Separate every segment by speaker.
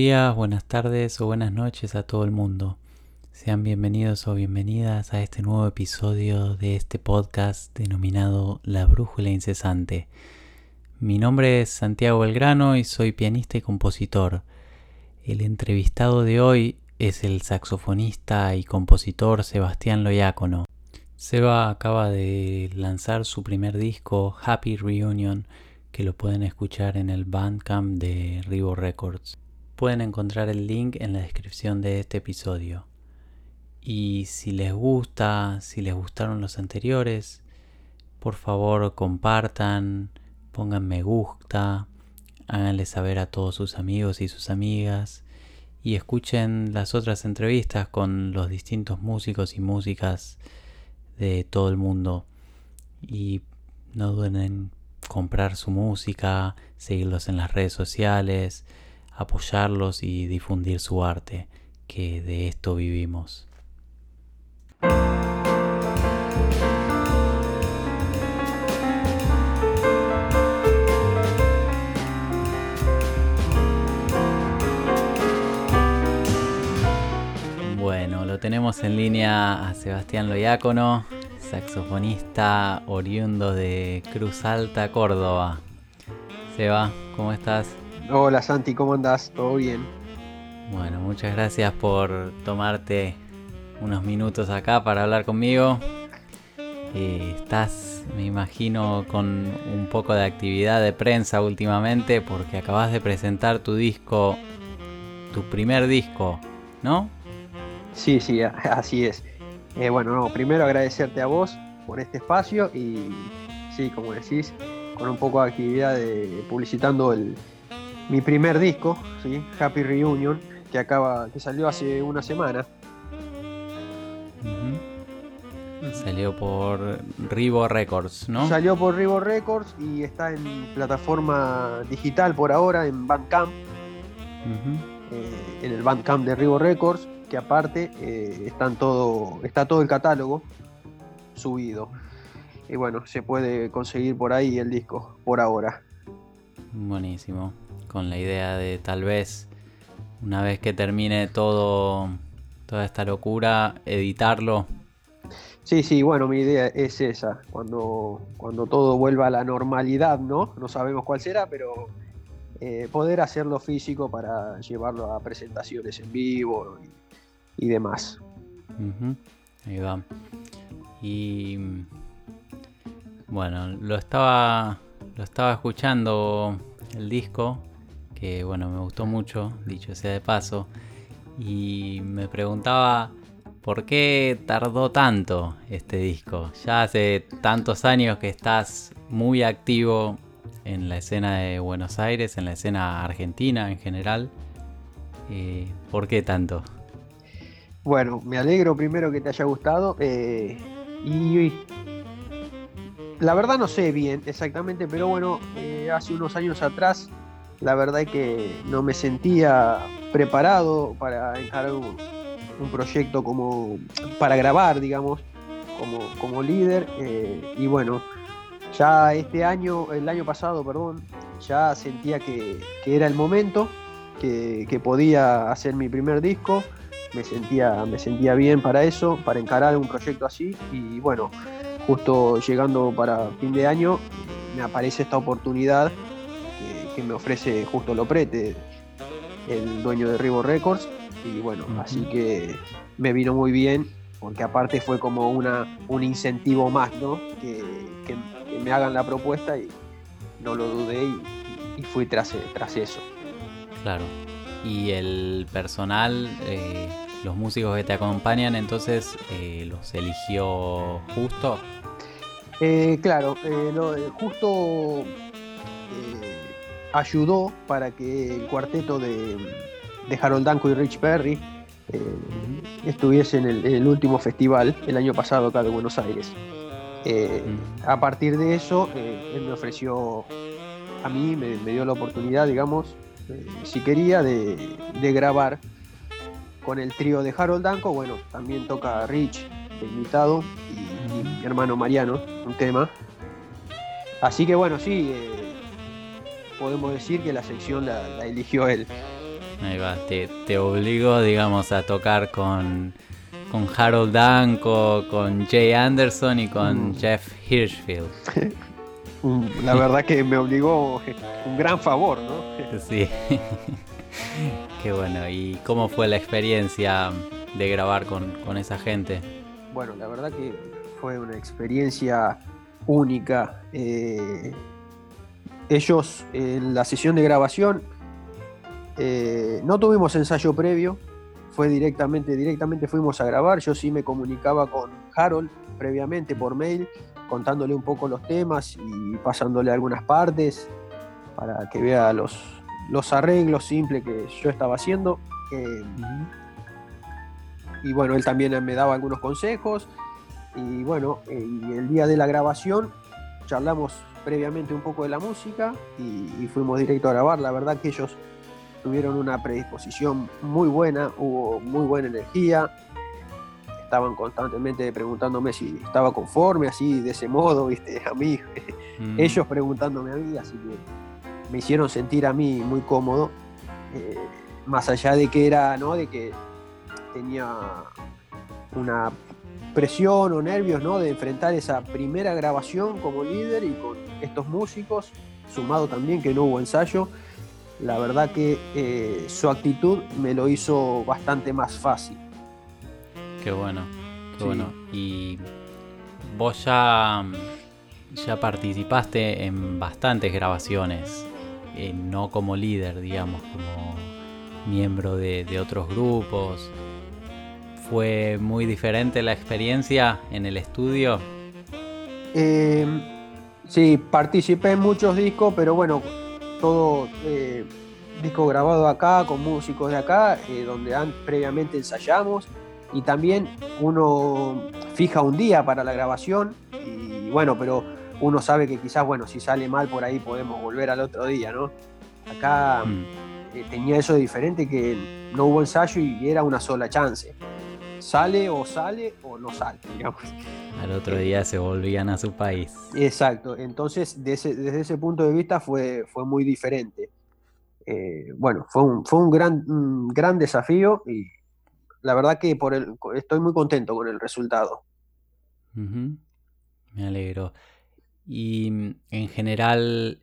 Speaker 1: días, buenas tardes o buenas noches a todo el mundo. Sean bienvenidos o bienvenidas a este nuevo episodio de este podcast denominado La Brújula Incesante. Mi nombre es Santiago Belgrano y soy pianista y compositor. El entrevistado de hoy es el saxofonista y compositor Sebastián Loyácono. Seba acaba de lanzar su primer disco, Happy Reunion, que lo pueden escuchar en el Bandcamp de Rivo Records. Pueden encontrar el link en la descripción de este episodio. Y si les gusta, si les gustaron los anteriores, por favor compartan, pongan me gusta, háganle saber a todos sus amigos y sus amigas y escuchen las otras entrevistas con los distintos músicos y músicas de todo el mundo. Y no duden en comprar su música, seguirlos en las redes sociales, apoyarlos y difundir su arte, que de esto vivimos. Bueno, lo tenemos en línea a Sebastián Loyácono, saxofonista oriundo de Cruz Alta, Córdoba. Seba, ¿cómo estás?
Speaker 2: Hola Santi, ¿cómo andás? ¿Todo bien?
Speaker 1: Bueno, muchas gracias por tomarte unos minutos acá para hablar conmigo. Eh, estás, me imagino, con un poco de actividad de prensa últimamente porque acabas de presentar tu disco, tu primer disco, ¿no?
Speaker 2: Sí, sí, así es. Eh, bueno, no, primero agradecerte a vos por este espacio y sí, como decís, con un poco de actividad de publicitando el, mi primer disco, ¿sí? Happy Reunion, que acaba, que salió hace una semana.
Speaker 1: Salió por Rivo Records, ¿no?
Speaker 2: Salió por Rivo Records y está en plataforma digital por ahora, en Bandcamp. Eh, en el Bandcamp de Rivo Records, que aparte eh, están todo, está todo el catálogo subido. Y bueno, se puede conseguir por ahí el disco, por ahora.
Speaker 1: Buenísimo con la idea de tal vez una vez que termine todo toda esta locura editarlo.
Speaker 2: Sí, sí, bueno, mi idea es esa, cuando, cuando todo vuelva a la normalidad, ¿no? No sabemos cuál será, pero eh, poder hacerlo físico para llevarlo a presentaciones en vivo y, demás.
Speaker 1: Ahí va. Y bueno, lo estaba, lo estaba escuchando el disco que bueno, me gustó mucho, dicho sea de paso, y me preguntaba por qué tardó tanto este disco. Ya hace tantos años que estás muy activo en la escena de Buenos Aires, en la escena argentina en general. Eh, ¿Por qué tanto?
Speaker 2: Bueno, me alegro primero que te haya gustado. Eh, y la verdad no sé bien exactamente, pero bueno, eh, hace unos años atrás la verdad es que no me sentía preparado para encarar un, proyecto como para grabar, digamos, como, como líder. Eh, y bueno, ya este año, el año pasado, perdón, ya sentía que, era el momento, que, podía hacer mi primer disco. Me sentía, me sentía bien para eso, para encarar un proyecto así. Y bueno, justo llegando para fin de año, me aparece esta oportunidad que me ofrece justo Loprete, el dueño de Rivo Records. Y bueno, así que me vino muy bien, porque aparte fue como una, un incentivo más, ¿no? Que, me hagan la propuesta y no lo dudé y, fui tras, tras eso.
Speaker 1: Claro. Y el personal, eh, los músicos que te acompañan, entonces, eh, ¿los eligió justo?
Speaker 2: Eh, claro, justo ayudó para que el cuarteto de, Harold Danko y Rich Perry eh, estuviese en el, último festival el año pasado acá de Buenos Aires. Eh, a partir de eso, eh, él me ofreció a mí, me, dio la oportunidad, digamos, si quería, de, grabar con el trío de Harold Danko. Bueno, también toca Rich, invitado, y, mi hermano Mariano, un tema. Así que bueno, sí, podemos decir que la sección la, eligió él.
Speaker 1: Ahí va, te, te obligó, digamos, a tocar con, con Harold Danko, con Jay Anderson y con mm. Jeff Hirschfield.
Speaker 2: La verdad que me obligó un gran favor, ¿no?
Speaker 1: Sí. Qué bueno. ¿Y cómo fue la experiencia de grabar con, con esa gente?
Speaker 2: Bueno, la verdad que fue una experiencia única. Eh, ellos en la sesión de grabación eh, no tuvimos ensayo previo, fue directamente, directamente fuimos a grabar. Yo sí me comunicaba con Harold previamente por mail, contándole un poco los temas y pasándole algunas partes para que vea los, los arreglos simples que yo estaba haciendo. Eh, y bueno, él también me daba algunos consejos. Y bueno, eh, el día de la grabación charlamos previamente un poco de la música y, fuimos directo a grabar. La verdad que ellos tuvieron una predisposición muy buena, hubo muy buena energía. Estaban constantemente preguntándome si estaba conforme, así de ese modo, viste, a mí. Mm. Ellos preguntándome a mí, así que me hicieron sentir a mí muy cómodo. Eh, más allá de que era, ¿no? De que tenía una presión o nervios ¿no? de enfrentar esa primera grabación como líder y con estos músicos, sumado también que no hubo ensayo, la verdad que eh, su actitud me lo hizo bastante más fácil.
Speaker 1: Qué bueno, qué bueno. Y vos ya, ya participaste en bastantes grabaciones, eh, no como líder, digamos, como miembro de, de otros grupos. ¿Fue muy diferente la experiencia en el estudio?
Speaker 2: Eh, sí, participé en muchos discos, pero bueno, todo eh, disco grabado acá, con músicos de acá, eh, donde previamente ensayamos y también uno fija un día para la grabación y bueno, pero uno sabe que quizás, bueno, si sale mal por ahí podemos volver al otro día, ¿no? Acá mm. tenía eso de diferente que no hubo ensayo y era una sola chance sale o sale o no sale, digamos.
Speaker 1: Al otro día se volvían a su país.
Speaker 2: Exacto, entonces desde ese punto de vista fue, fue muy diferente. Eh, bueno, fue, un, fue un, gran, gran desafío y la verdad que por el, estoy muy contento con el resultado.
Speaker 1: Me alegro. Y mm, en general,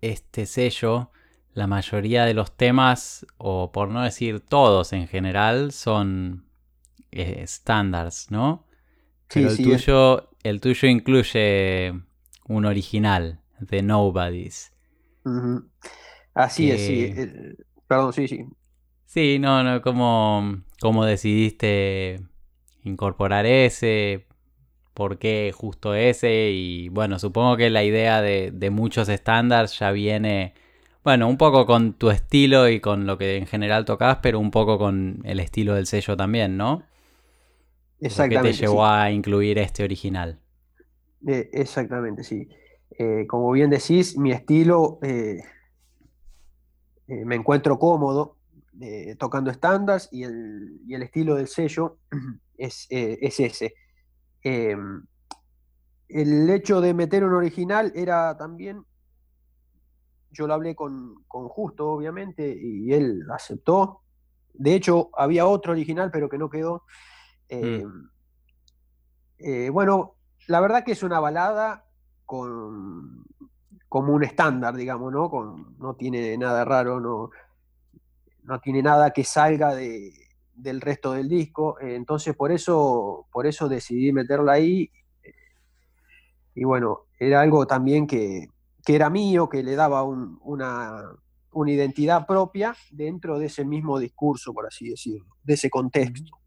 Speaker 1: este sello, la mayoría de los temas, o por no decir todos en general, son estándares, ¿no? Pero el, tuyo, el tuyo incluye un original de Nobody's.
Speaker 2: Así es, sí. Perdón, sí, sí.
Speaker 1: Sí, no, no, ¿cómo, cómo decidiste incorporar ese? ¿Por qué justo ese? Y bueno, supongo que la idea de, de muchos estándares ya viene bueno, un poco con tu estilo y con lo que en general tocas, pero un poco con el estilo del sello también, ¿no? Exactamente. ¿Qué te llevó a incluir este original?
Speaker 2: Eh, exactamente, sí. Eh, como bien decís, mi estilo eh, me encuentro cómodo tocando estándares y el, y el, estilo del sello es, es ese. Em, el hecho de meter un original era también, yo lo hablé con, con Justo, obviamente, y él aceptó. De hecho, había otro original, pero que no quedó. Mm. Eh, eh, bueno, la verdad que es una balada con, como un estándar, digamos, ¿no? Con, no tiene nada raro, no, no tiene nada que salga de, del resto del disco. Entonces por eso, por eso decidí meterla ahí. Y bueno, era algo también que, que era mío, que le daba una, una, identidad propia dentro de ese mismo discurso, por así decirlo, de ese contexto.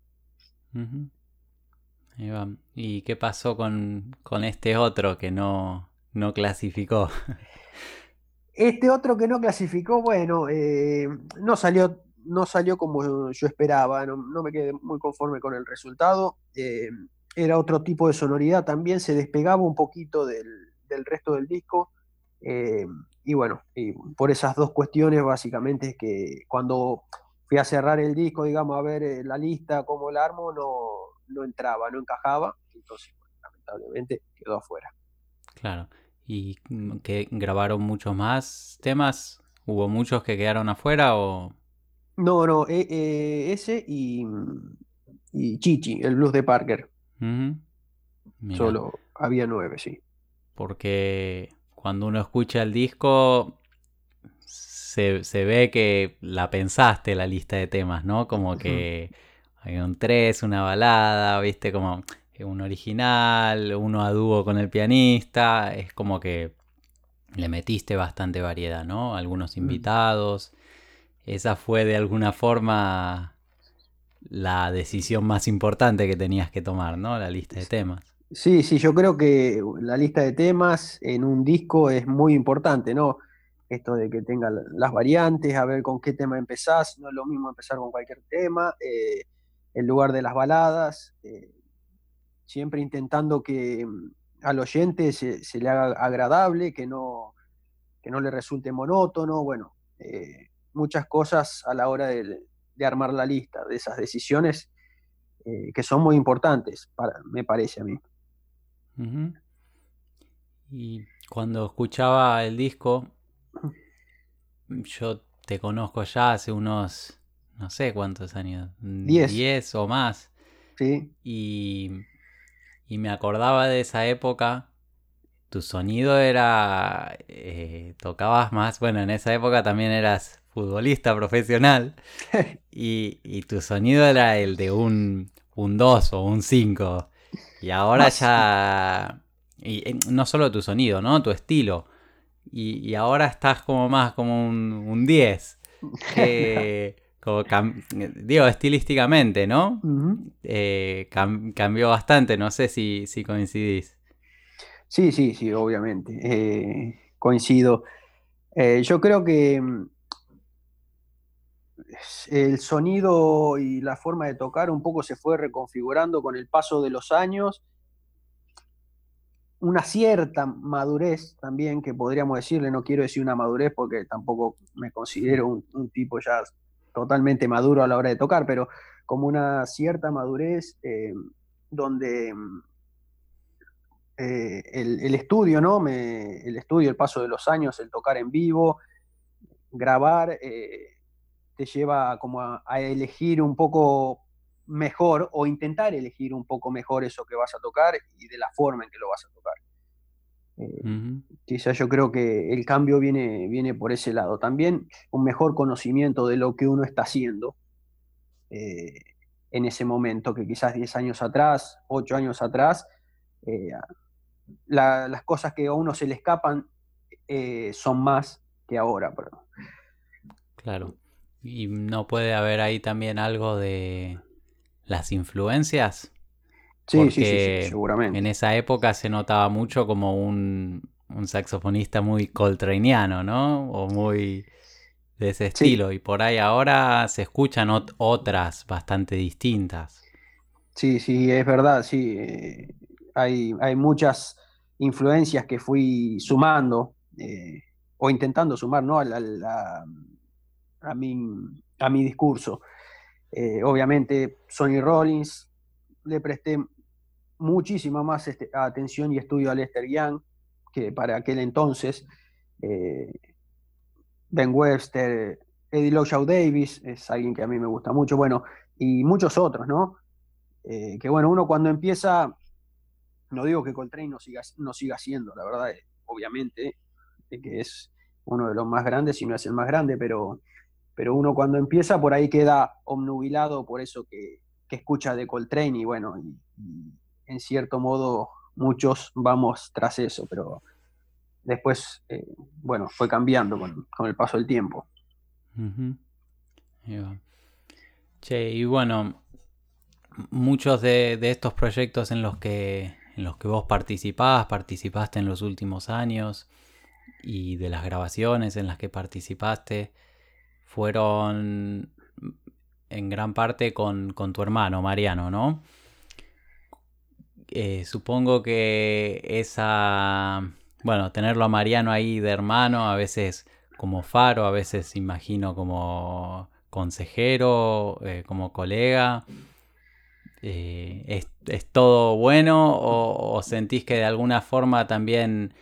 Speaker 1: ¿Y qué pasó con, este otro que no, no clasificó?
Speaker 2: Este otro que no clasificó, bueno, eh, no, salió, no salió como yo esperaba, no, me quedé muy conforme con el resultado. Eh, era otro tipo de sonoridad también, se despegaba un poquito del, resto del disco. Eh, y bueno, y por esas dos cuestiones básicamente es que cuando fui a cerrar el disco, digamos, a ver eh, la lista, cómo la armo, no, no entraba, no encajaba, entonces lamentablemente quedó afuera.
Speaker 1: Claro, ¿y que grabaron muchos más temas? ¿Hubo muchos que quedaron afuera o...?
Speaker 2: No, no, e- eh, ese y, y Chichi, el blues de Parker. Solo había nueve, sí.
Speaker 1: porque cuando uno escucha el disco se, se ve que la pensaste la lista de temas, ¿no? Como que hay un 3, una balada, viste, como un original, uno a dúo con el pianista, es como que le metiste bastante variedad, ¿no? Algunos
Speaker 2: Mm.
Speaker 1: invitados. Esa fue de alguna forma la decisión más importante que tenías que tomar, ¿no? La lista de temas.
Speaker 2: Sí, sí, yo creo que la lista de temas en un disco es muy importante, ¿no? Esto de que tenga la- las variantes, a ver con qué tema empezás, no es lo mismo empezar con cualquier tema, eh, en lugar de las baladas, eh, siempre intentando que mm, al oyente se, le haga agradable, que no, que no le resulte monótono, bueno, eh, muchas cosas a la hora de, armar la lista, de esas decisiones eh, que son muy importantes, me parece a mí.
Speaker 1: Y cuando escuchaba el disco, yo te conozco ya hace unos, no sé cuántos años,
Speaker 2: Diez.
Speaker 1: 10 o más.
Speaker 2: Sí,
Speaker 1: Y, y me acordaba de esa época. Tu sonido era... eh, tocabas más. Bueno, en esa época también eras futbolista profesional. Y, y tu sonido era el de un, un 2 o un 5. Y ahora
Speaker 2: Más.
Speaker 1: ya... Y, no solo tu sonido, ¿no? Tu estilo. Y, y ahora estás como más como un, un 10. Que, como cam- digo, estilísticamente, ¿no? Eh, cam- cambió bastante, no sé si, si coincidís.
Speaker 2: Sí, sí, sí, obviamente. eh, coincido. Eh, yo creo que mm, el sonido y la forma de tocar un poco se fue reconfigurando con el paso de los años. Una cierta madurez también, que podríamos decirle, no quiero decir una madurez porque tampoco me considero un, tipo ya totalmente maduro a la hora de tocar, pero como una cierta madurez eh, donde eh, el, estudio, ¿no? Me- el estudio, el paso de los años, el tocar en vivo, grabar, eh, te lleva como a elegir un poco mejor o intentar elegir un poco mejor eso que vas a tocar y de la forma en que lo vas a tocar. Eh, quizás yo creo que el cambio viene, viene por ese lado. También un mejor conocimiento de lo que uno está haciendo eh, en ese momento, que quizás 10 años atrás, 8 años atrás, eh, la- las cosas que a uno se le escapan eh, son más que ahora. Pero,
Speaker 1: claro. Y no puede haber ahí también algo de las influencias,
Speaker 2: sí, sí, sí,
Speaker 1: porque
Speaker 2: sí, seguramente.
Speaker 1: en esa época se notaba mucho como un, un saxofonista muy coltraneano, ¿no? O muy de ese
Speaker 2: Sí.
Speaker 1: estilo. Y por ahí ahora se escuchan ot- otras bastante distintas.
Speaker 2: Sí, sí, es verdad, sí. eh, hay, hay muchas influencias que fui sumando eh, o intentando sumar, ¿no? a, la- la- a mi, a mi discurso. Eh, obviamente, Sonny Rollins, le presté muchísima más este, atención y estudio a Lester Young que para aquel entonces. eh, Ben Webster, Eddie Lowe Davis, es alguien que a mí me gusta mucho, bueno, y muchos otros, ¿no? Eh, que bueno, uno cuando empieza, no digo que Coltrane no siga, no siga siendo, la verdad, obviamente, que es uno de los más grandes, si no es el más grande, pero, pero uno cuando empieza por ahí queda obnubilado por eso que, que escucha de Coltrane y bueno, y, en cierto modo muchos vamos tras eso, pero después, eh, bueno, fue cambiando con, con el paso del tiempo.
Speaker 1: Che, y bueno, muchos de, de estos proyectos en los que en los que vos participás, participaste en los últimos años y de las grabaciones en las que participaste fueron en gran parte con, con tu hermano Mariano, ¿no? Eh, supongo que esa, bueno, tenerlo a Mariano ahí de hermano, a veces como faro, a veces imagino como consejero, eh, como colega. Eh, ¿es, es todo bueno o, o sentís que de alguna forma también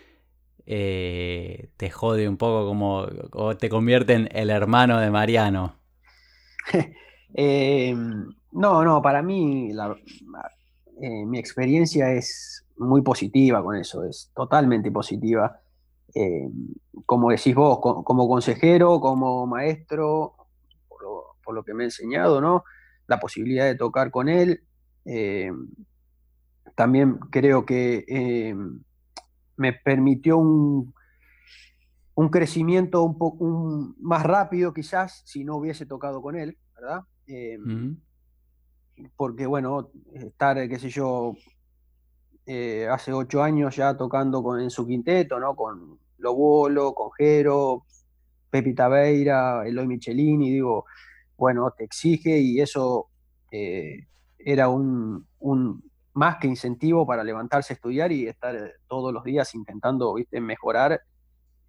Speaker 1: eh, te jode un poco como o te convierte en el hermano de Mariano?
Speaker 2: Eh, no, no, para mí eh, mi experiencia es muy positiva con eso, es totalmente positiva. Como decís vos, como consejero, como maestro, por lo, que me ha enseñado, ¿no? La posibilidad de tocar con él. también creo que me permitió un, un crecimiento un poco más rápido quizás si no hubiese tocado con él, ¿verdad? Eh, porque bueno, estar, qué sé yo, eh, hace ocho años ya tocando con, en su quinteto, ¿no? Con Lobolo, con Jero, Pepi Tabeira, Eloy Michelini, digo, bueno, te exige y eso eh, era un, un, más que incentivo para levantarse a estudiar y estar todos los días intentando, viste, mejorar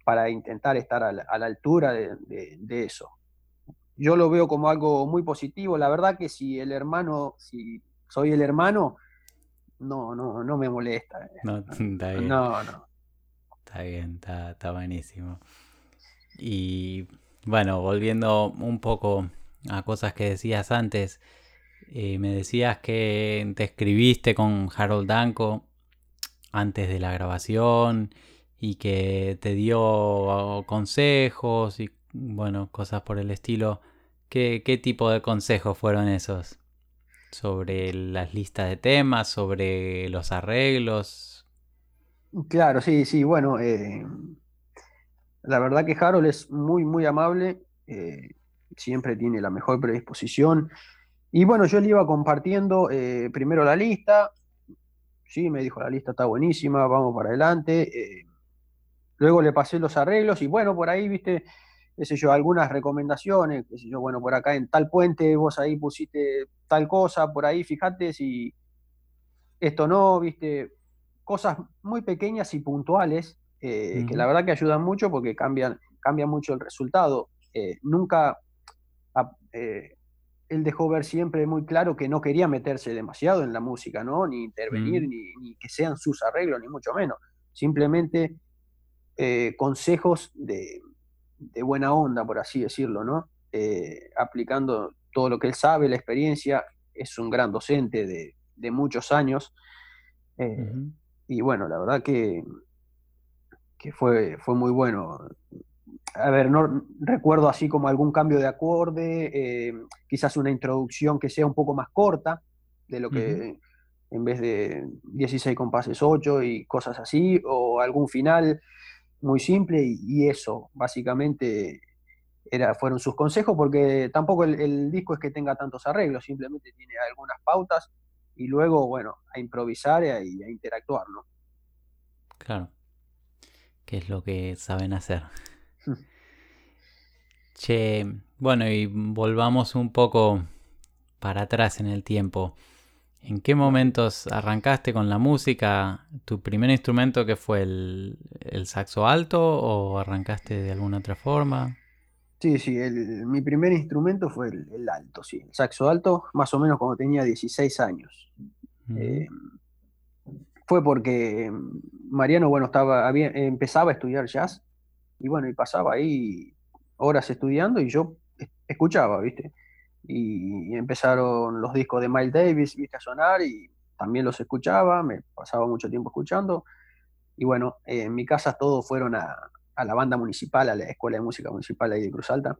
Speaker 2: para intentar estar a la, altura de, eso. Yo lo veo como algo muy positivo. La verdad que si el hermano, si soy el hermano, no, no, no me molesta.
Speaker 1: No, está bien.
Speaker 2: No, no.
Speaker 1: Está bien, está, buenísimo. Y bueno, volviendo un poco a cosas que decías antes, eh, me decías que te escribiste con Harold Danko antes de la grabación y que te dio consejos y bueno, cosas por el estilo. ¿Qué, tipo de consejos fueron esos? ¿Sobre las listas de temas? ¿Sobre los arreglos?
Speaker 2: Claro, sí, sí, bueno, eh, la verdad que Harold es muy, muy amable, eh, siempre tiene la mejor predisposición. Y bueno, yo le iba compartiendo eh, primero la lista, sí, me dijo la lista está buenísima, vamos para adelante. Luego le pasé los arreglos y bueno, por ahí, viste, qué sé yo, algunas recomendaciones, qué sé yo, bueno, por acá en tal puente vos ahí pusiste tal cosa, por ahí fíjate si esto no, viste, cosas muy pequeñas y puntuales eh, que la verdad que ayudan mucho porque cambian, cambia mucho el resultado. Eh, nunca, eh, él dejó ver siempre muy claro que no quería meterse demasiado en la música, ¿no? Ni intervenir, ni, ni que sean sus arreglos, ni mucho menos. Simplemente eh, consejos de, buena onda, por así decirlo, ¿no? Eh, aplicando todo lo que él sabe, la experiencia, es un gran docente de, muchos años. Eh, y bueno, la verdad que, que fue, fue muy bueno. A ver, no recuerdo así como algún cambio de acorde, quizás una introducción que sea un poco más corta de lo que en vez de 16 compases 8 y cosas así, o algún final muy simple y, eso, básicamente, era, fueron sus consejos, porque tampoco el, disco es que tenga tantos arreglos, simplemente tiene algunas pautas y luego, bueno, a improvisar y a, interactuar, ¿no?
Speaker 1: Claro, que es lo que saben hacer. Che, bueno, y volvamos un poco para atrás en el tiempo. ¿En qué momentos arrancaste con la música? ¿Tu primer instrumento que fue el, saxo alto o arrancaste de alguna otra forma?
Speaker 2: Sí, sí, mi primer instrumento fue el, alto, sí, el saxo alto, más o menos cuando tenía 16 años. Eh, fue porque Mariano, bueno, estaba, empezaba a estudiar jazz y bueno, y pasaba ahí horas estudiando y yo escuchaba, ¿viste? y, empezaron los discos de Miles Davis, viste a sonar y también los escuchaba, me pasaba mucho tiempo escuchando. Y bueno, en mi casa todos fueron a, la banda municipal, a la escuela de música municipal ahí de Cruz Alta.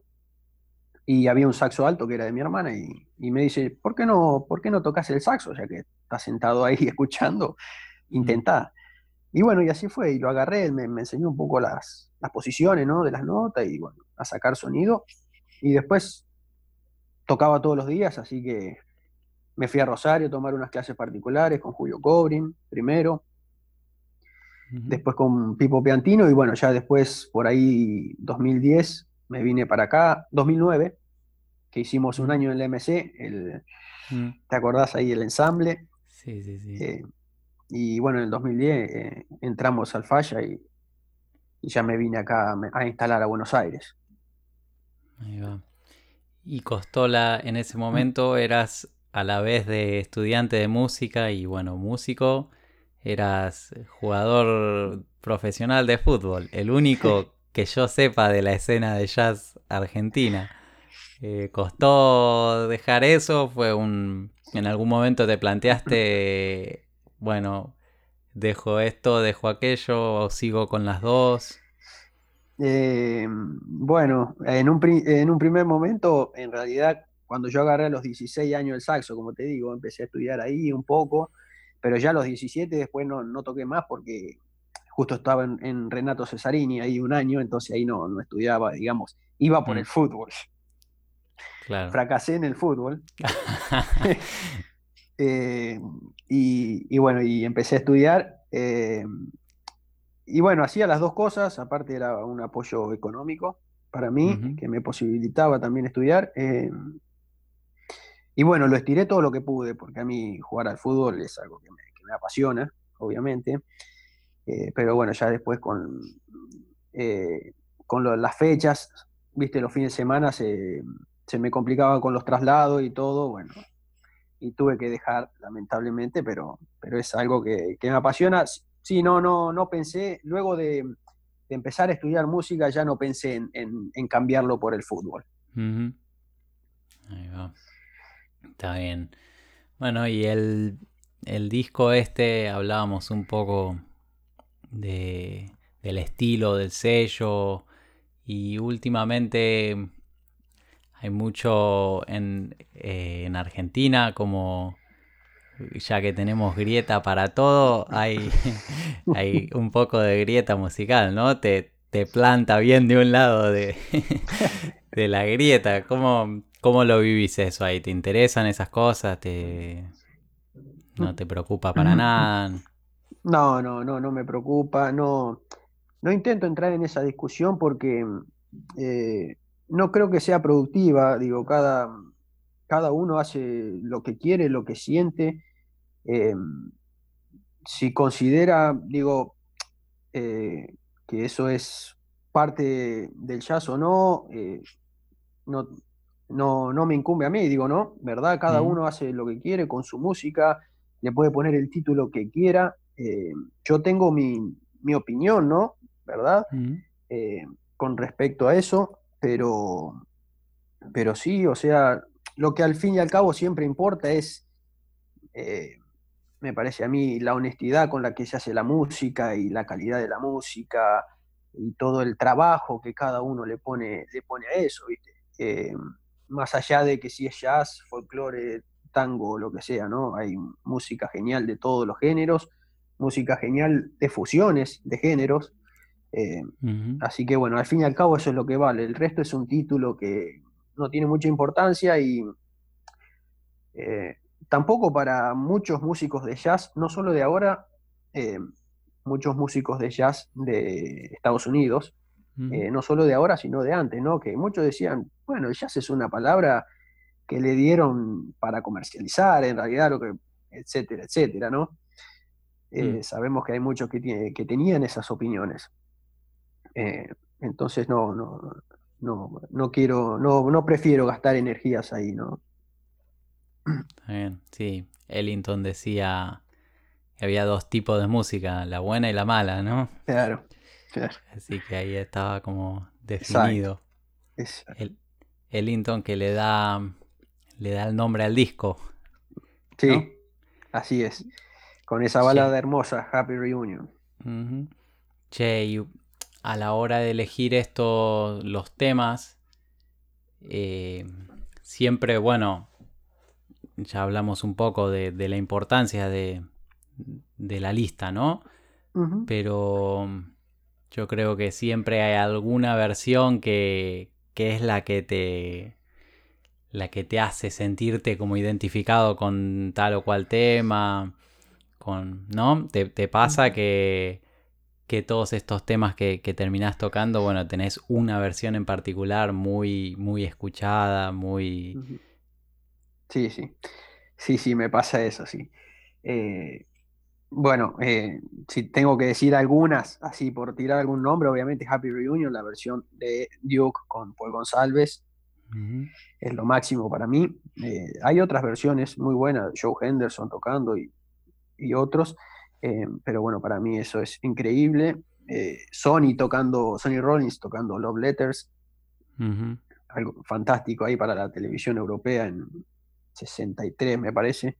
Speaker 2: Y había un saxo alto que era de mi hermana y, me dice, ¿por qué, no, ¿por qué no tocas el saxo? Ya que estás sentado ahí escuchando, intentá. Y bueno, y así fue, y lo agarré, él me, enseñó un poco las, las posiciones ¿no? de las notas y bueno, a sacar sonido. Y después tocaba todos los días, así que me fui a Rosario a tomar unas clases particulares con Julio Cobrin primero, después con Pipo Piantino y bueno, ya después por ahí 2010 me vine para acá, 2009, que hicimos un año en la MC, el, ¿te acordás ahí el ensamble?
Speaker 1: Sí, sí, sí.
Speaker 2: Eh, y bueno, en el 2010 eh, entramos al Falla y, y, ya me vine acá a instalar a Buenos Aires.
Speaker 1: Ahí va. Y Costola, en ese momento eras a la vez de estudiante de música y bueno, músico, eras jugador profesional de fútbol, el único que yo sepa de la escena de jazz argentina. Eh, ¿Costó dejar eso? ¿Fue un... en algún momento te planteaste, bueno, dejo esto, dejo aquello, o sigo con las dos?
Speaker 2: Eh, bueno, en un, en un primer momento, en realidad, cuando yo agarré a los 16 años el saxo, como te digo, empecé a estudiar ahí un poco, pero ya a los 17 después no, no toqué más porque justo estaba en, Renato Cesarini ahí un año, entonces ahí no, no estudiaba, digamos, iba por mm. el fútbol. Fracasé en el fútbol. Eh, y, bueno, y empecé a estudiar. Eh, y bueno, hacía las dos cosas, aparte era un apoyo económico para mí, que me posibilitaba también estudiar. Eh, y bueno, lo estiré todo lo que pude, porque a mí jugar al fútbol es algo que me, apasiona, obviamente. pero bueno, ya después con, con las fechas, viste, los fines de semana se, se me complicaba con los traslados y todo, bueno, y tuve que dejar, lamentablemente, pero, pero es algo que, me apasiona. Sí, no, no, no pensé, luego de, empezar a estudiar música ya no pensé en, cambiarlo por el fútbol.
Speaker 1: Ahí va. Está bien. Bueno, y el, el disco este, hablábamos un poco de, del estilo, del sello, y últimamente hay mucho en, eh, en Argentina, como ya que tenemos grieta para todo, hay, hay un poco de grieta musical, ¿no? Te, te planta bien de un lado de, de la grieta. ¿Cómo, ¿Cómo lo vivís eso ahí? ¿Te interesan esas cosas? ¿Te... ¿No te preocupa para nada?
Speaker 2: No, no, no, no me preocupa. No, no intento entrar en esa discusión porque eh, no creo que sea productiva, digo, cada, cada uno hace lo que quiere, lo que siente. Em, si considera, digo, eh, que eso es parte del jazz o no, eh, no, no, no, me incumbe a mí, digo, ¿no? ¿Verdad? Cada uno hace lo que quiere con su música, le puede poner el título que quiera. Em, yo tengo mi, mi, opinión, ¿no? ¿Verdad? Eh, con respecto a eso pero, pero sí, o sea, lo que al fin y al cabo siempre importa es, eh, me parece a mí, la honestidad con la que se hace la música y la calidad de la música y todo el trabajo que cada uno le pone, le pone a eso, ¿viste? Eh, más allá de que si es jazz, folclore, tango, lo que sea, ¿no? Hay música genial de todos los géneros, música genial de fusiones de géneros, eh, así que bueno, al fin y al cabo eso es lo que vale. El resto es un título que no tiene mucha importancia y eh, tampoco para muchos músicos de jazz, no solo de ahora, eh, muchos músicos de jazz de Estados Unidos, no solo de ahora, sino de antes, ¿no? Que muchos decían, bueno, el jazz es una palabra que le dieron para comercializar, en realidad, lo que, etcétera, etcétera, ¿no? Mm. Sabemos que hay muchos que, que tenían esas opiniones. Eh, entonces no, no, no, no quiero, no, no prefiero gastar energías ahí, ¿no?
Speaker 1: Bien, sí. Ellington decía que había dos tipos de música, la buena y la mala, ¿no?
Speaker 2: Claro,
Speaker 1: Así que ahí estaba como definido. El, Ellington que le da le da el nombre al disco.
Speaker 2: Sí, así es. Con esa balada hermosa, Happy Reunion.
Speaker 1: Che, a la hora de elegir estos, los temas, eh, siempre, bueno, ya hablamos un poco de, la importancia de, la lista, ¿no? Pero yo creo que siempre hay alguna versión que, es la que te la que te hace sentirte como identificado con tal o cual tema, con, ¿no? Te, te pasa que, que todos estos temas que, que, terminás tocando, bueno, tenés una versión en particular muy, muy escuchada, muy...
Speaker 2: Sí, sí. Sí, sí, me pasa eso, sí. Eh, bueno, eh, si tengo que decir algunas, así por tirar algún nombre, obviamente Happy Reunion, la versión de Duke con Paul González, es lo máximo para mí. Eh, hay otras versiones muy buenas, Joe Henderson tocando y, y otros, eh, pero bueno, para mí eso es increíble. Eh, Sony tocando, Sony Rollins tocando Love Letters. algo fantástico ahí para la televisión europea en 63, me parece.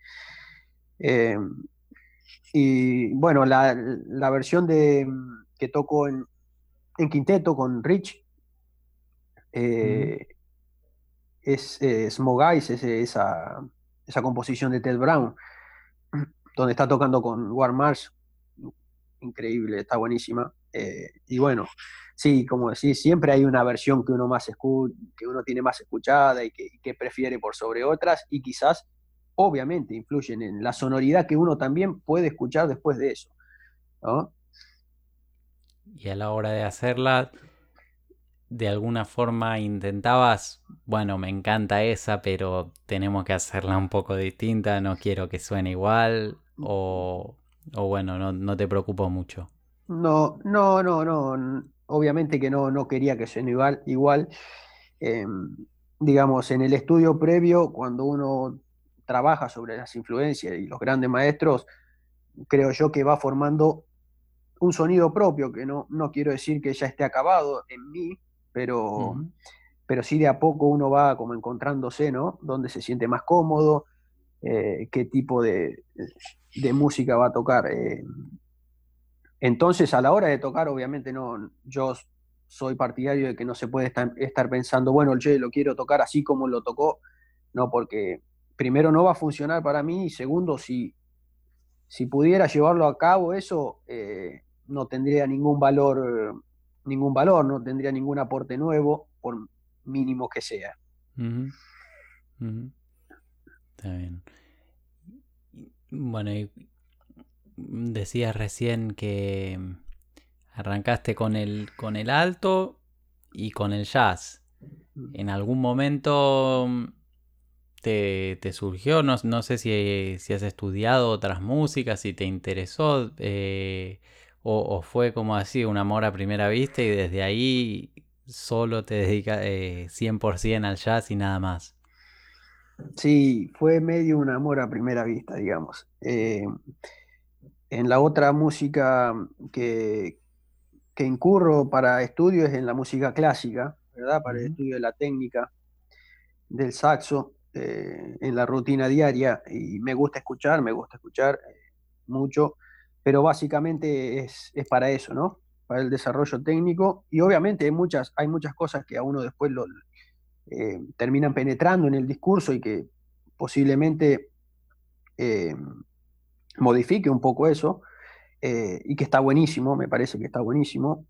Speaker 2: Eh, y bueno, la, versión de, que tocó en, quinteto con Rich eh, es, es Mogais, esa, esa composición de Ted Brown, donde está tocando con War Marsh. Increíble, está buenísima. Eh, y bueno, sí, como decís, siempre hay una versión que uno más que uno tiene más escuchada y que, prefiere por sobre otras, y quizás, obviamente, influyen en la sonoridad que uno también puede escuchar después de eso.
Speaker 1: Y a la hora de hacerla, de alguna forma intentabas, bueno, me encanta esa, pero tenemos que hacerla un poco distinta, no quiero que suene igual, o, o bueno, no, no te preocupo mucho.
Speaker 2: No, no, no, no. Obviamente que no, no quería que suene igual. igual. Em, digamos, en el estudio previo, cuando uno trabaja sobre las influencias y los grandes maestros, creo yo que va formando un sonido propio, que no, no quiero decir que ya esté acabado en mí, pero, pero sí de a poco uno va como encontrándose, ¿no? Donde se siente más cómodo, eh, qué tipo de, de, música va a tocar. Eh, entonces, a la hora de tocar, obviamente no, yo soy partidario de que no se puede estar, pensando, bueno, yo lo quiero tocar así como lo tocó, no, porque primero no va a funcionar para mí y segundo, si, si pudiera llevarlo a cabo eso, eh, no tendría ningún valor, ningún valor, no tendría ningún aporte nuevo, por mínimo que sea.
Speaker 1: Está bien. Bueno, y decías recién que arrancaste con el, con el alto y con el jazz. Mm. ¿En algún momento te, surgió? No, sé si, has estudiado otras músicas, si te interesó, eh, o, fue como así, un amor a primera vista y desde ahí solo te dedicas eh, 100% al jazz y nada más.
Speaker 2: Sí, fue medio un amor a primera vista, digamos. Eh, en la otra música que, que incurro para estudio es en la música clásica, ¿verdad? Para el estudio de la técnica del saxo eh, en la rutina diaria y me gusta escuchar, me gusta escuchar eh, mucho, pero básicamente es, para eso, ¿no? Para el desarrollo técnico y obviamente hay muchas, hay muchas cosas que a uno después lo, eh, terminan penetrando en el discurso y que posiblemente modifique un poco eso, eh, y que está buenísimo, me parece que está buenísimo,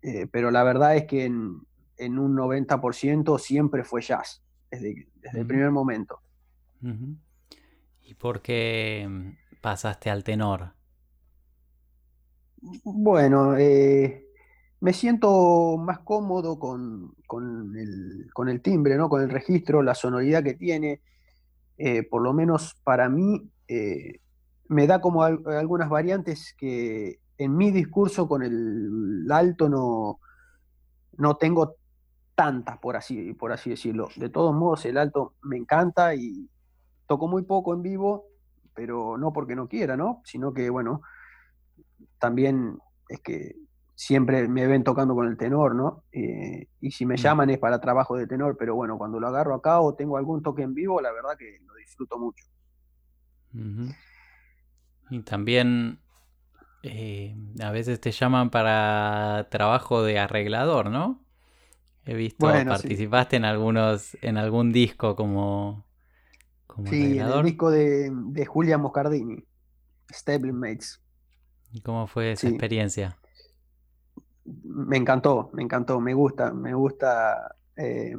Speaker 2: eh, pero la verdad es que en, un 90% siempre fue jazz, desde, el primer momento.
Speaker 1: ¿Y por qué mm, pasaste al tenor?
Speaker 2: Bueno, eh, me siento más cómodo con, el, timbre, ¿no? con el registro, la sonoridad que tiene. por lo menos para mí, me da como algunas variantes que en mi discurso con el alto no, no tengo tantas, por así, por así decirlo. De todos modos, el alto me encanta y toco muy poco en vivo, pero no porque no quiera, ¿no? Sino que, bueno, también es que siempre me ven tocando con el tenor, ¿no? Eh, y si me mm. llaman es para trabajo de tenor, pero bueno, cuando lo agarro acá o tengo algún toque en vivo, la verdad que lo disfruto mucho.
Speaker 1: Y también eh, a veces te llaman para trabajo de arreglador, ¿no? He visto, participaste en algunos, en algún disco como,
Speaker 2: como sí, en el disco de, de Julia Moscardini, Stable Mates.
Speaker 1: ¿Cómo fue esa experiencia?
Speaker 2: Me encantó, me encantó, me gusta, me gusta eh,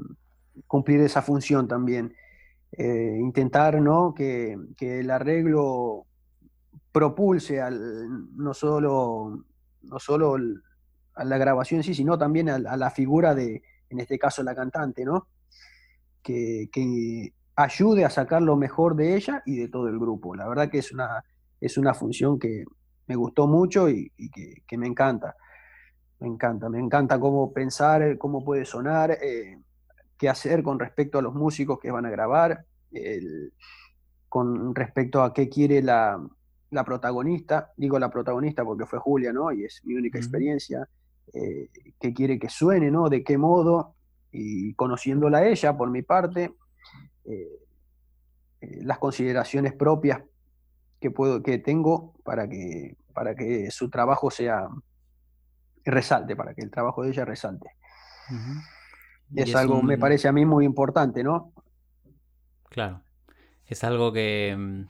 Speaker 2: cumplir esa función también. Eh, intentar ¿no? que, que el arreglo propulse al, no solo, no solo a la grabación sí, sino también a, la figura de, en este caso, la cantante, ¿no? Que, ayude a sacar lo mejor de ella y de todo el grupo. La verdad que es una, es una función que me gustó mucho y, que, me encanta. Me encanta, me encanta cómo pensar, cómo puede sonar, eh, qué hacer con respecto a los músicos que van a grabar, con respecto a qué quiere la, la protagonista, digo la protagonista porque fue Julia, ¿no? Y es mi única experiencia, eh, que quiere que suene, ¿no? De qué modo, y conociéndola a ella por mi parte, eh, eh, las consideraciones propias que, puedo, que tengo para que, para que su trabajo sea resalte, para que el trabajo de ella resalte. Es, algo, me parece a mí muy importante, ¿no?
Speaker 1: Claro. Es algo que mm,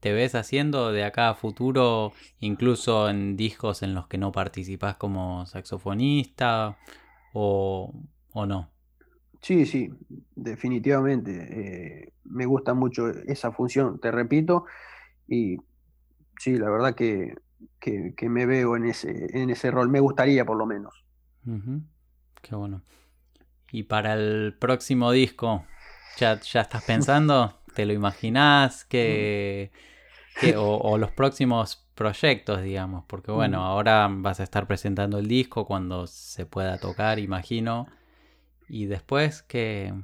Speaker 1: te ves haciendo de acá a futuro, incluso en discos en los que no participas como saxofonista o, o no.
Speaker 2: Sí, sí, definitivamente. Eh, me gusta mucho esa función, te repito, y sí, la verdad que, me veo en ese, en ese rol, me gustaría por lo menos.
Speaker 1: Qué bueno. ¿Y para el próximo disco? ¿Ya, ya estás pensando? ¿Te lo imaginás? que o, los próximos proyectos, digamos? Porque bueno, ahora vas a estar presentando el disco cuando se pueda tocar, imagino. Y después, ¿qué,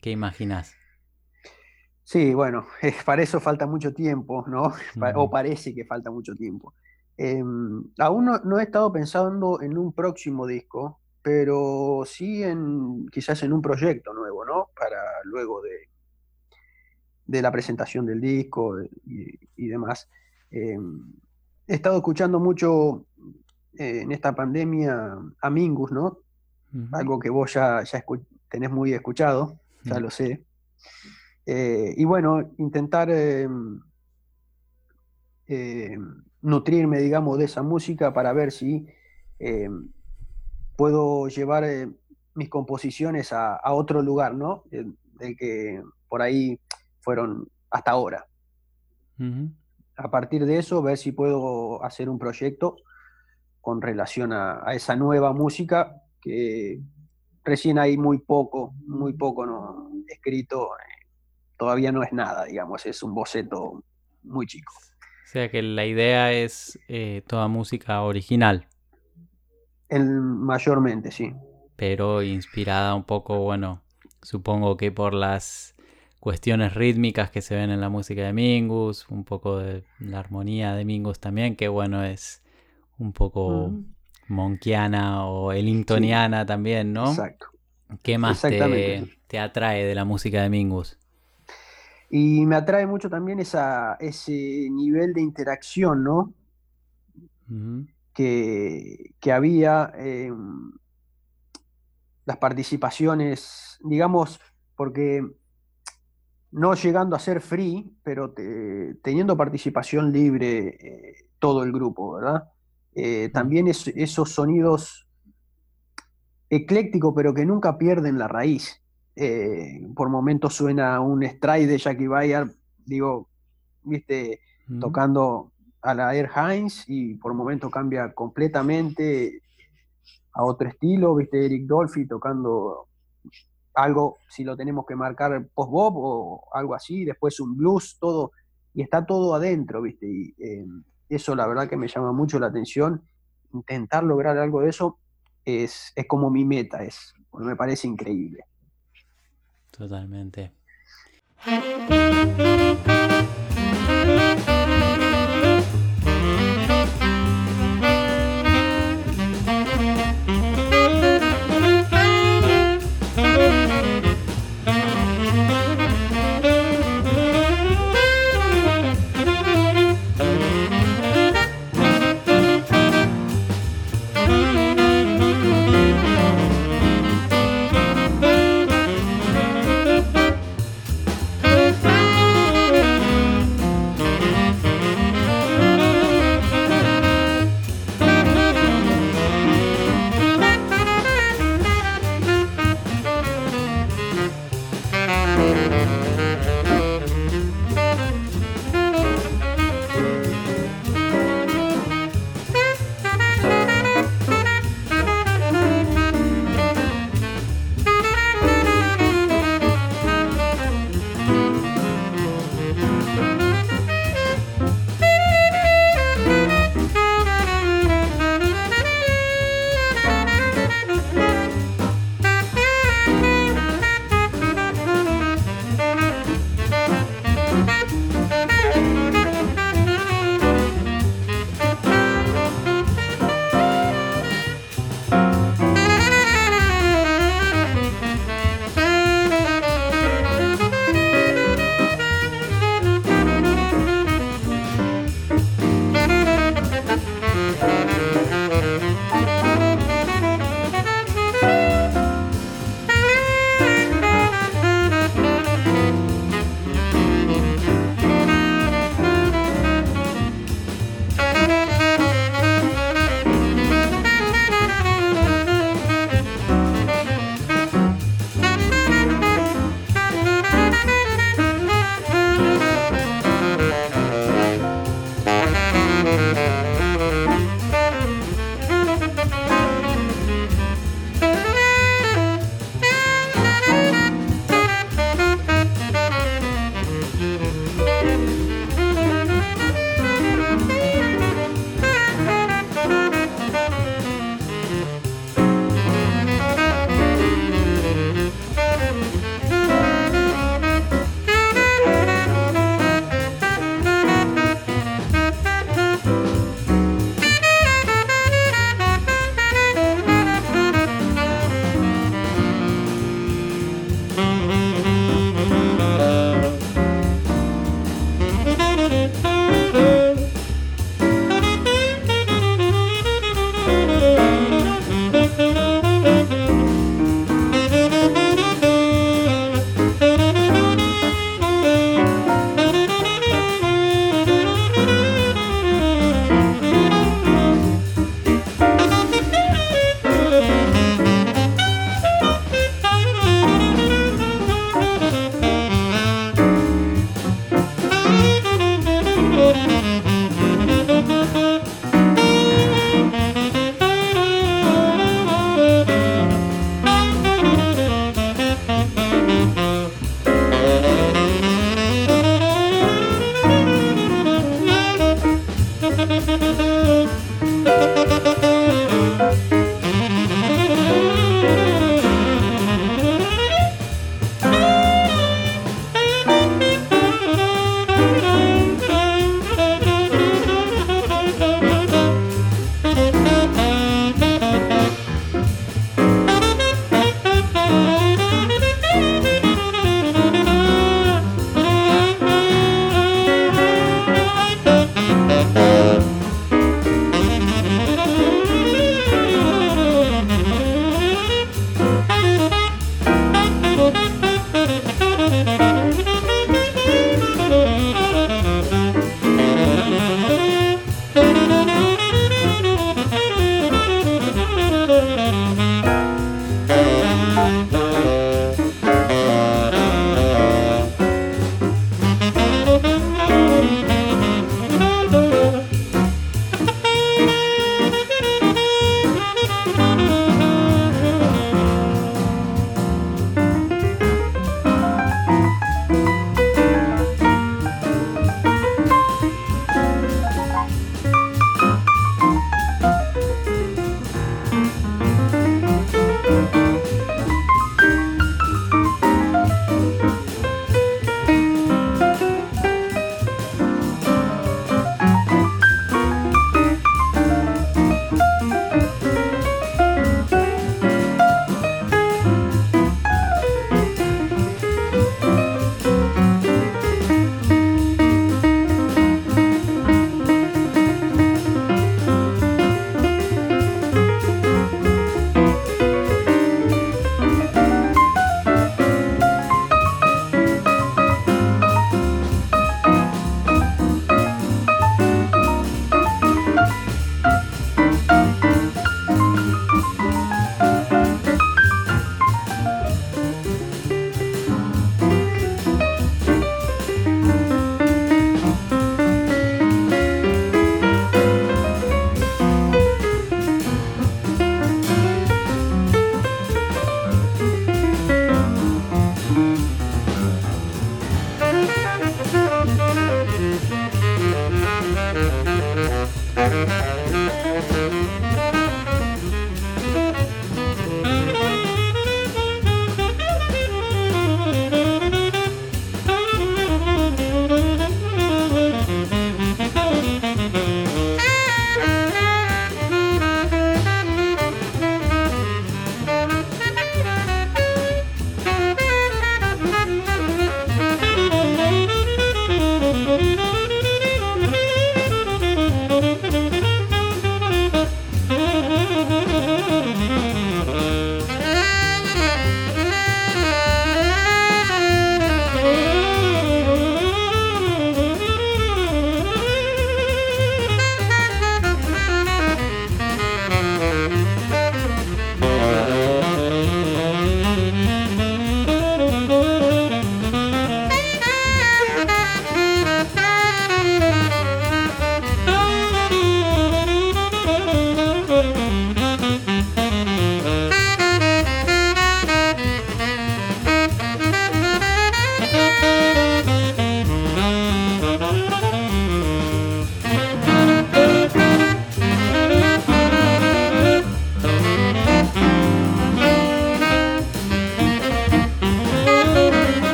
Speaker 1: qué imaginas?
Speaker 2: Sí, bueno, para eso falta mucho tiempo, ¿no? O parece que falta mucho tiempo. Em, aún no, he estado pensando en un próximo disco, pero sí en quizás en un proyecto nuevo, ¿no? Para luego de, de la presentación del disco y, demás. Em, he estado escuchando mucho eh, en esta pandemia a Mingus, ¿no? algo que vos ya, ya tenés muy escuchado, ya lo sé. Eh, y bueno, intentar em, nutrirme, digamos, de esa música para ver si em, puedo llevar eh, mis composiciones a, otro lugar, ¿no? De, que por ahí fueron hasta ahora. A partir de eso, ver si puedo hacer un proyecto con relación a esa nueva música que recién hay muy poco, muy poco no, escrito, todavía no es nada, digamos, es un boceto muy chico.
Speaker 1: O sea que la idea es eh, toda música original.
Speaker 2: mayormente, sí.
Speaker 1: Pero inspirada un poco, bueno, supongo que por las cuestiones rítmicas que se ven en la música de Mingus, un poco de la armonía de Mingus también, que bueno, es un poco monkiana o ellingtoniana también, ¿no? Exacto. ¿Qué más te, atrae de la música de Mingus?
Speaker 2: Y me atrae mucho también esa, ese nivel de interacción, ¿no? que, había, las participaciones, digamos, porque no llegando a ser free, pero teniendo participación libre eh, todo el grupo, ¿verdad? Eh, también esos sonidos eclécticos, pero que nunca pierden la raíz. Eh, por momentos suena un stride de Jackie Bayard, digo, viste, tocando a la Air Hines y por momentos cambia completamente a otro estilo, viste, Eric Dolphy tocando algo, si lo tenemos que marcar post-bop o algo así, después un blues, todo, y está todo adentro, viste, y, eh, eso la verdad que me llama mucho la atención. Intentar lograr algo de eso es, es como mi meta, es, me parece increíble.
Speaker 1: Totalmente.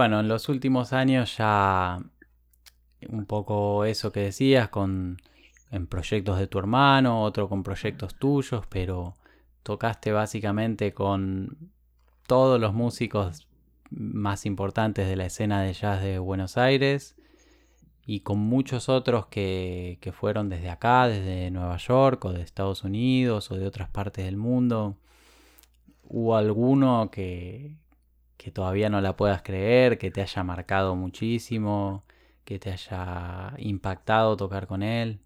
Speaker 1: Bueno, en los últimos años ya un poco eso que decías con en proyectos de tu hermano, otro con proyectos tuyos, pero tocaste básicamente con todos los músicos más importantes de la escena de jazz de Buenos Aires y con muchos otros que, que, fueron desde acá, desde Nueva York o de Estados Unidos o de otras partes del mundo. ¿Hubo alguno que, que todavía no la puedas creer, que te haya marcado muchísimo, que te haya impactado tocar con él?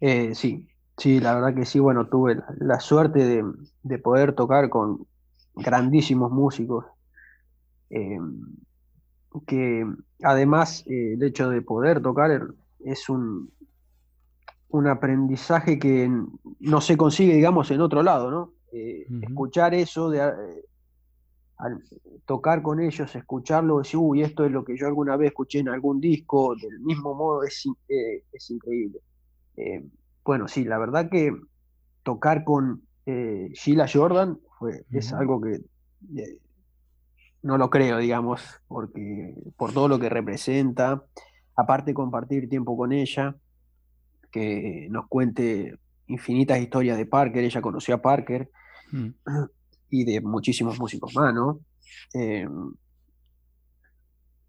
Speaker 2: Eh, sí, sí, la verdad que sí, bueno, tuve la, suerte de, de, poder tocar con grandísimos músicos. Eh, que además eh, el hecho de poder tocar es un, un aprendizaje que no se consigue, digamos, en otro lado, ¿no? Eh, escuchar eso, de, al tocar con ellos, escucharlo, decir, uy, esto es lo que yo alguna vez escuché en algún disco, del mismo modo es, es increíble. bueno, sí, la verdad que tocar con Sheila Jordan fue, es algo que no lo creo, digamos, porque por todo lo que representa, aparte compartir tiempo con ella, que nos cuente infinitas historias de Parker, ella conoció a Parker mm. y de muchísimos músicos más, ¿no? Em,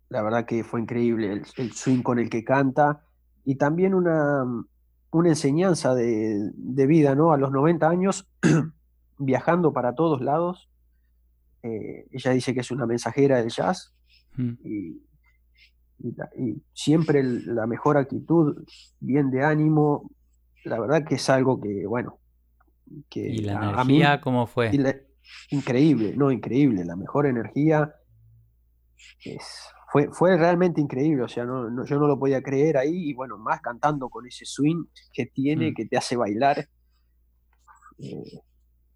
Speaker 2: la verdad que fue increíble el, swing con el que canta y también una, una enseñanza de, de, vida, ¿no? A los 90 años, viajando para todos lados, eh, ella dice que es una mensajera del jazz mm. y, siempre la mejor actitud, bien de ánimo, la verdad que es algo que, bueno, que
Speaker 1: ¿Y la energía cómo fue?
Speaker 2: Increíble, no, increíble, la mejor energía fue, fue realmente increíble, o sea, no, yo no lo podía creer ahí y bueno, más cantando con ese swing que tiene, mm. que te hace bailar. Eh,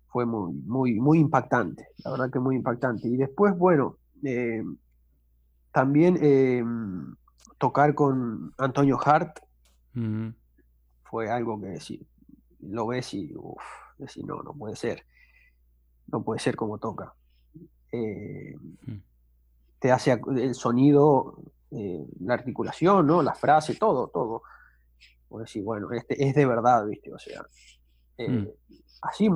Speaker 2: fue muy, muy, muy impactante, la verdad que muy impactante. Y después, bueno, eh, también eh, tocar con Antonio Hart fue algo que si lo ves y uff, decís, no, no puede ser, no puede ser como toca. Eh, mm. Te hace el sonido, la articulación, ¿no? La frase, todo, todo. O decir, bueno, este es de verdad, ¿viste? O sea, mm así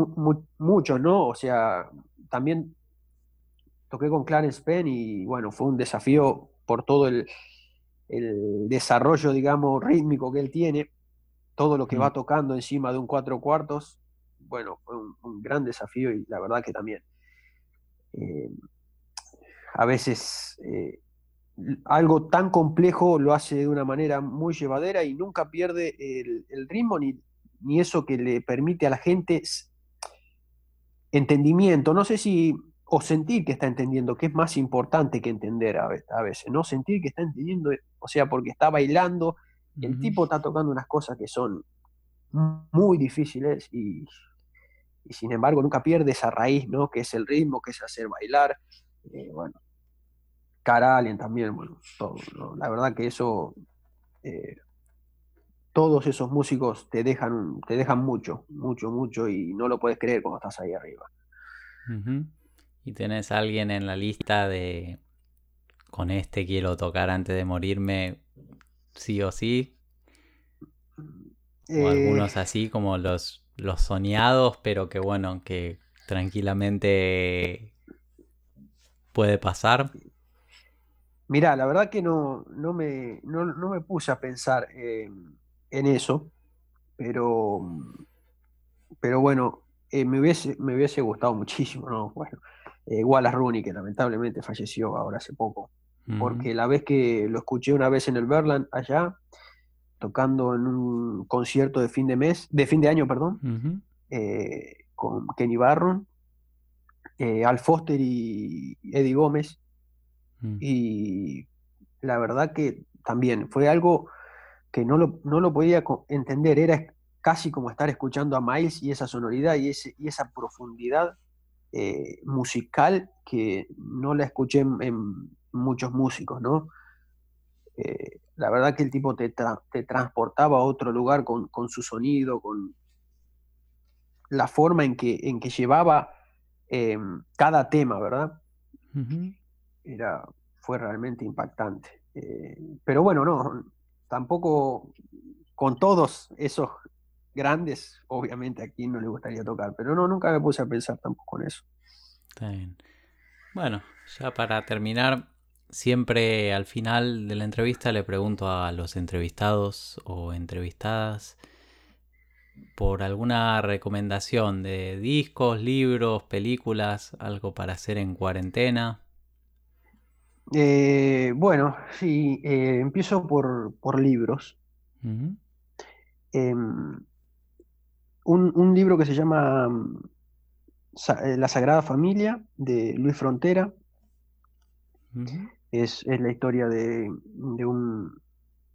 Speaker 2: mucho, ¿no? O sea, también toqué con Clarence Penn y bueno, fue un desafío por todo el, desarrollo, digamos, rítmico que él tiene, todo lo que va mm. tocando encima de un cuatro cuartos, bueno, fue un, gran desafío y la verdad que también. Eh, a veces eh, algo tan complejo lo hace de una manera muy llevadera y nunca pierde el, el ritmo ni, ni eso que le permite a la gente entendimiento, no sé si, o sentir que está entendiendo, que es más importante que entender a veces, ¿no? Sentir que está entendiendo, o sea, porque está bailando, el tipo está tocando unas cosas que son muy difíciles y, sin embargo nunca pierde esa raíz, ¿no? Que es el ritmo, que es hacer bailar, eh, bueno, cara Alien también, bueno, todo, La verdad que eso eh, todos esos músicos te dejan, te dejan mucho, mucho, mucho y no lo puedes creer cuando estás ahí arriba.
Speaker 1: ¿Y tenés alguien en la lista de con este quiero tocar antes de morirme, sí o sí? O eh, algunos así como los, los soñados, pero que bueno, que tranquilamente puede pasar.
Speaker 2: Mira, la verdad que no, no, me, no, me puse a pensar en eso, pero, pero bueno, eh, me, hubiese, me hubiese gustado muchísimo, ¿no? Bueno, eh, Wallace Rooney, que lamentablemente falleció ahora hace poco, porque la vez que lo escuché una vez en el Berland allá, tocando en un concierto de fin de mes, de fin de año, perdón, eh, con Kenny Barron, eh, Al Foster y Eddie Gómez, mm. y la verdad que también fue algo que no lo, no lo podía entender, era casi como estar escuchando a Miles y esa sonoridad y, ese, y esa profundidad eh, musical que no la escuché en, muchos músicos, ¿no? Eh, la verdad que el tipo te, te transportaba a otro lugar con, su sonido, con la forma en que, en que llevaba em, cada tema, ¿verdad? era, fue realmente impactante. Eh, pero bueno, no, tampoco con todos esos grandes, obviamente a quien no le gustaría tocar, pero no, nunca me puse a pensar tampoco en eso.
Speaker 1: Está bien. Bueno, ya para terminar, siempre al final de la entrevista le pregunto a los entrevistados o entrevistadas por alguna recomendación de discos, libros, películas, algo para hacer en cuarentena.
Speaker 2: Eh, bueno, sí, eh, empiezo por, libros. Em, un, libro que se llama mm, eh, La Sagrada Familia de Luis Frontera. Es, la historia de, un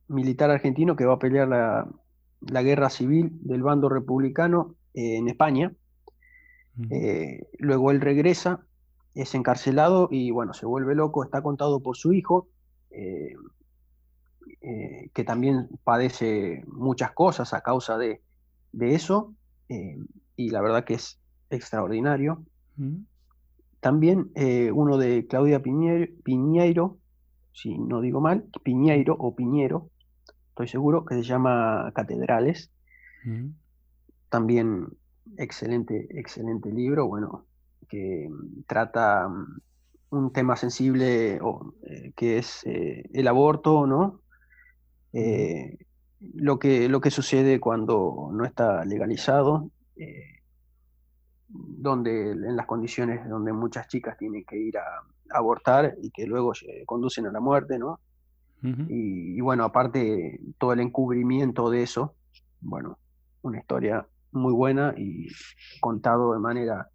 Speaker 2: militar argentino que va a pelear la, guerra civil del bando republicano en España. luego él regresa es encarcelado y bueno, se vuelve loco, está contado por su hijo, eh, eh, que también padece muchas cosas a causa de, eso, eh, y la verdad que es extraordinario. Mm. También uno de Claudia Piñeiro, si no digo mal, Piñeiro o Piñero, estoy seguro, que se llama Catedrales. Mm. También excelente, excelente libro, bueno, que mm, trata mm, un tema sensible eh, que es eh, el aborto, ¿no? Eh, lo, que, lo que sucede cuando no está legalizado, donde en las condiciones donde muchas chicas tienen que ir a, abortar y que luego conducen a la muerte, ¿no? y, y, bueno, aparte todo el encubrimiento de eso, bueno, una historia muy buena y contado de manera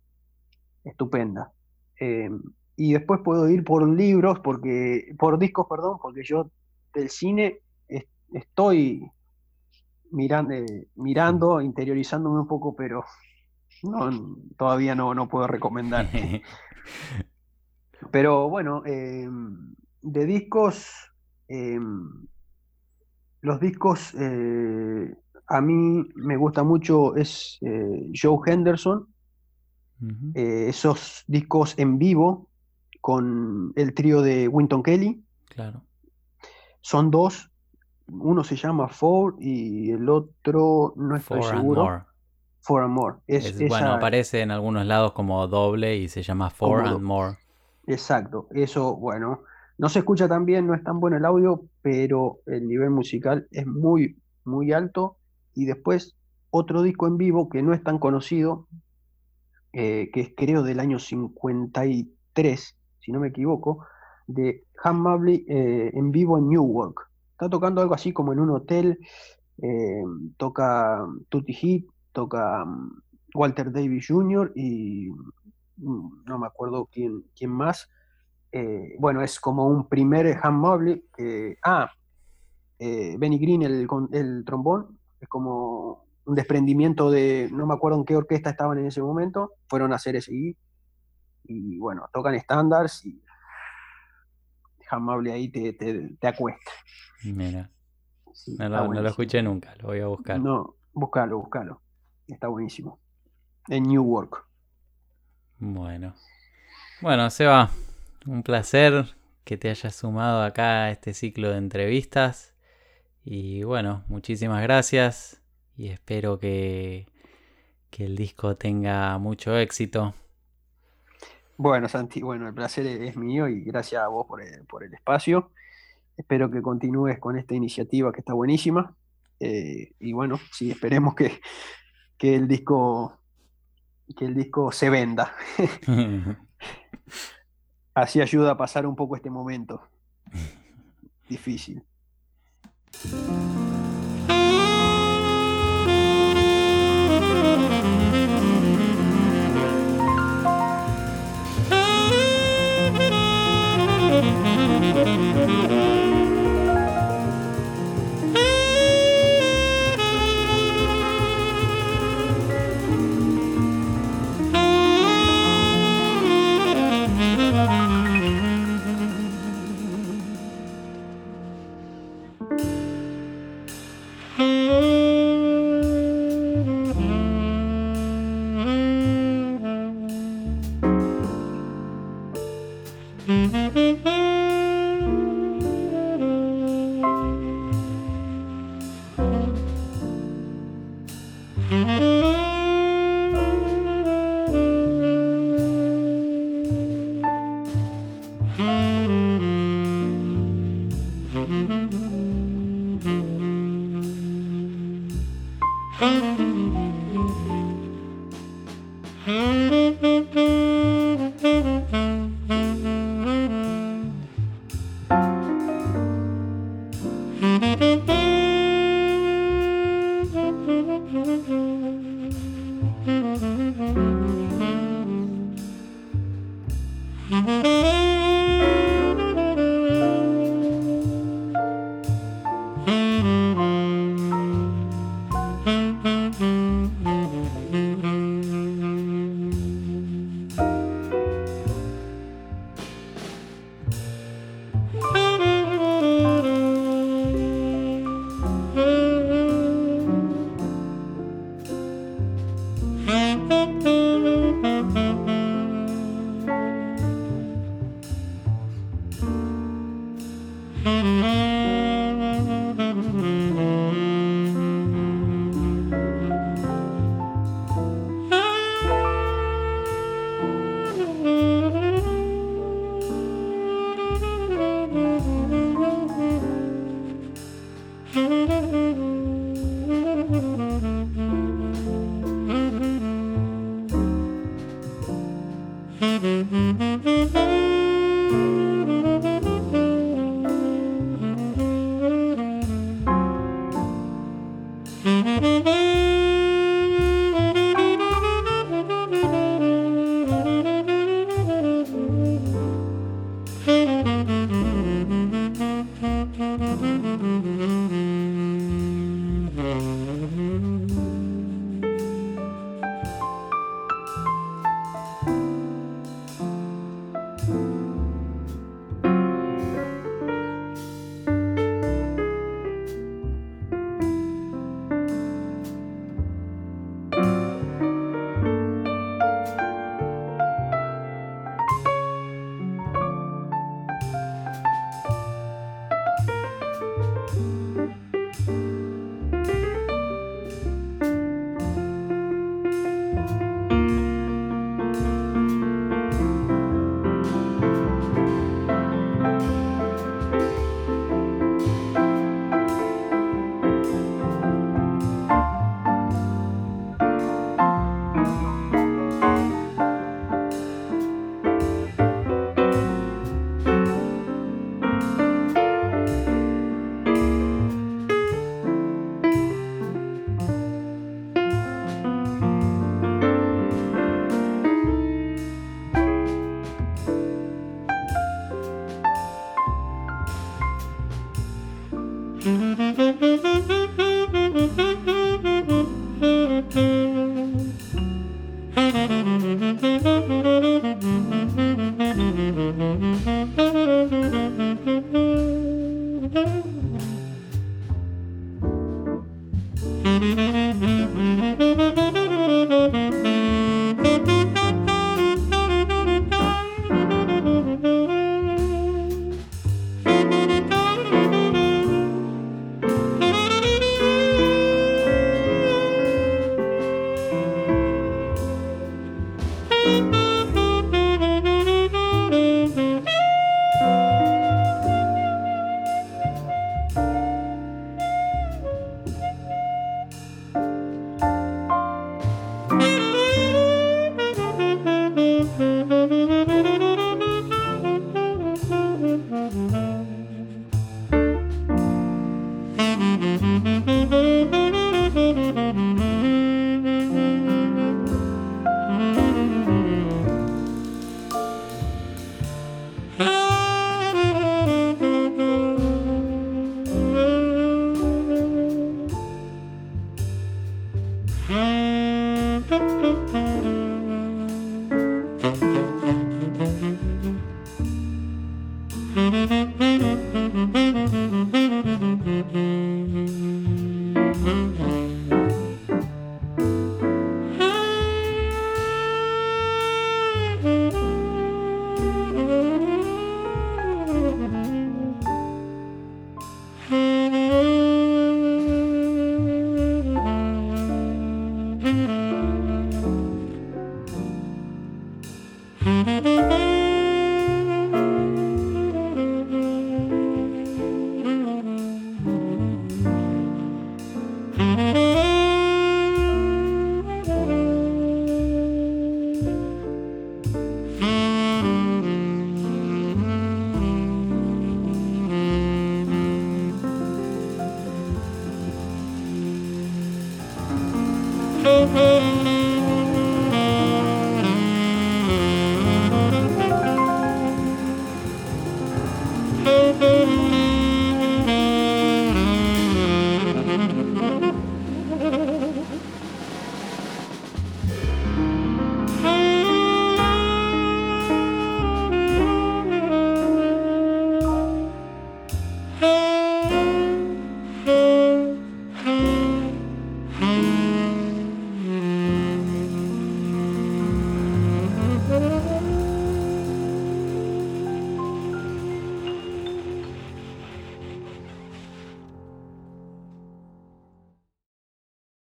Speaker 2: estupenda. Eh, y después puedo ir por libros, porque, por discos, perdón, porque yo del cine estoy mirando, eh, mirando, interiorizándome un poco, pero no, todavía no, no puedo recomendar. pero bueno, eh, de discos, los discos a mí me gusta mucho es Joe Henderson, eh, esos discos en vivo con el trío de Winton Kelly.
Speaker 1: Claro.
Speaker 2: Son dos. Uno se llama Four y el otro no estoy seguro. For and More.
Speaker 1: Es, bueno, aparece en algunos lados como doble y se llama Four and More.
Speaker 2: Exacto. Eso, bueno, no se escucha tan bien, no es tan bueno el audio, pero el nivel musical es muy, muy alto. Y después otro disco en vivo que no es tan conocido, eh, que es creo del año 53, si no me equivoco, de Han Mobley eh, en vivo en Newark. Está tocando algo así como en un hotel, eh, toca Tutti Heat, toca mm, Walter Davis Jr. y mm, no me acuerdo quién, quién más. bueno, es como un primer Han Mobley. Ah, Benny Green, el, el trombón, es como un desprendimiento de, no me acuerdo en qué orquesta estaban en ese momento, fueron a hacer ese y bueno, tocan estándares y Jamable ahí te, te, acuesta.
Speaker 1: Mira, no, lo, escuché nunca, lo voy a buscar.
Speaker 2: No, búscalo, búscalo, está buenísimo. En Newark.
Speaker 1: Bueno, bueno, Seba, un placer que te hayas sumado acá a este ciclo de entrevistas. Y bueno, muchísimas gracias y espero que, el disco tenga mucho éxito.
Speaker 2: Bueno, Santi, bueno, el placer es mío y gracias a vos por el, espacio. Espero que continúes con esta iniciativa que está buenísima. Eh, y bueno, sí, esperemos que, que, el disco que el disco se venda. Así ayuda a pasar un poco este momento difícil.